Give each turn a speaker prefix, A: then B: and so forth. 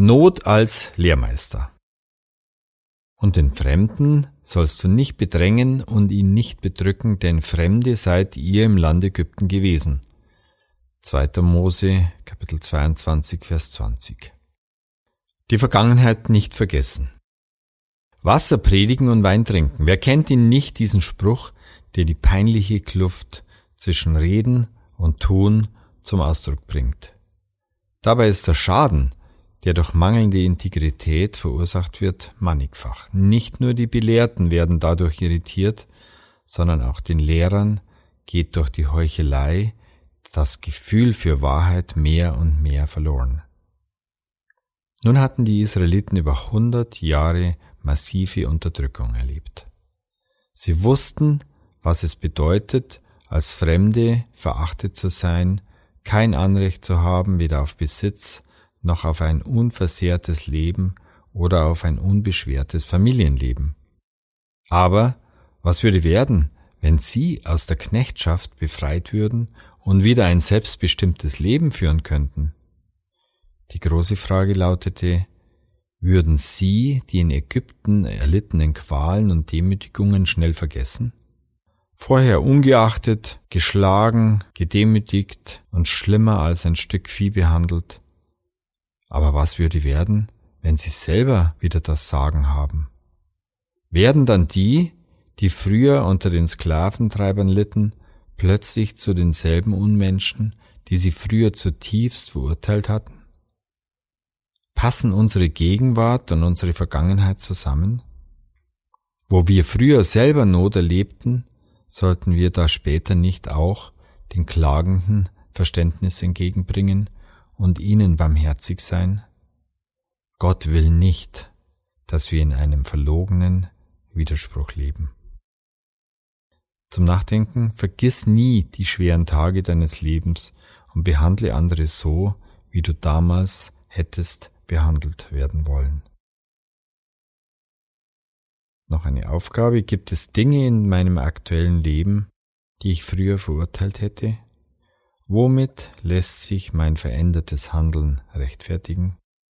A: Not als Lehrmeister. Und den Fremden sollst du nicht bedrängen und ihn nicht bedrücken, denn Fremde seid ihr im Land Ägypten gewesen. 2. Mose, Kapitel 22, Vers 20. Die Vergangenheit nicht vergessen. Wasser predigen und Wein trinken. Wer kennt ihn nicht, diesen Spruch, der die peinliche Kluft zwischen Reden und Tun zum Ausdruck bringt? Dabei ist der Schaden, der durch mangelnde Integrität verursacht wird, mannigfach. Nicht nur die Belehrten werden dadurch irritiert, sondern auch den Lehrern geht durch die Heuchelei das Gefühl für Wahrheit mehr und mehr verloren. Nun hatten die Israeliten über hundert Jahre massive Unterdrückung erlebt. Sie wussten, was es bedeutet, als Fremde verachtet zu sein, kein Anrecht zu haben, weder auf Besitz noch auf ein unversehrtes Leben oder auf ein unbeschwertes Familienleben. Aber was würde werden, wenn Sie aus der Knechtschaft befreit würden und wieder ein selbstbestimmtes Leben führen könnten? Die große Frage lautete, würden Sie die in Ägypten erlittenen Qualen und Demütigungen schnell vergessen? Vorher ungeachtet, geschlagen, gedemütigt und schlimmer als ein Stück Vieh behandelt, aber was würde werden, wenn sie selber wieder das Sagen haben? Werden dann die, die früher unter den Sklaventreibern litten, plötzlich zu denselben Unmenschen, die sie früher zutiefst verurteilt hatten? Passen unsere Gegenwart und unsere Vergangenheit zusammen? Wo wir früher selber Not erlebten, sollten wir da später nicht auch den Klagenden Verständnis entgegenbringen und ihnen barmherzig sein? Gott will nicht, dass wir in einem verlogenen Widerspruch leben. Zum Nachdenken, vergiss nie die schweren Tage deines Lebens und behandle andere so, wie du damals hättest behandelt werden wollen. Noch eine Aufgabe, gibt es Dinge in meinem aktuellen Leben, die ich früher verurteilt hätte? Womit lässt sich mein verändertes Handeln rechtfertigen?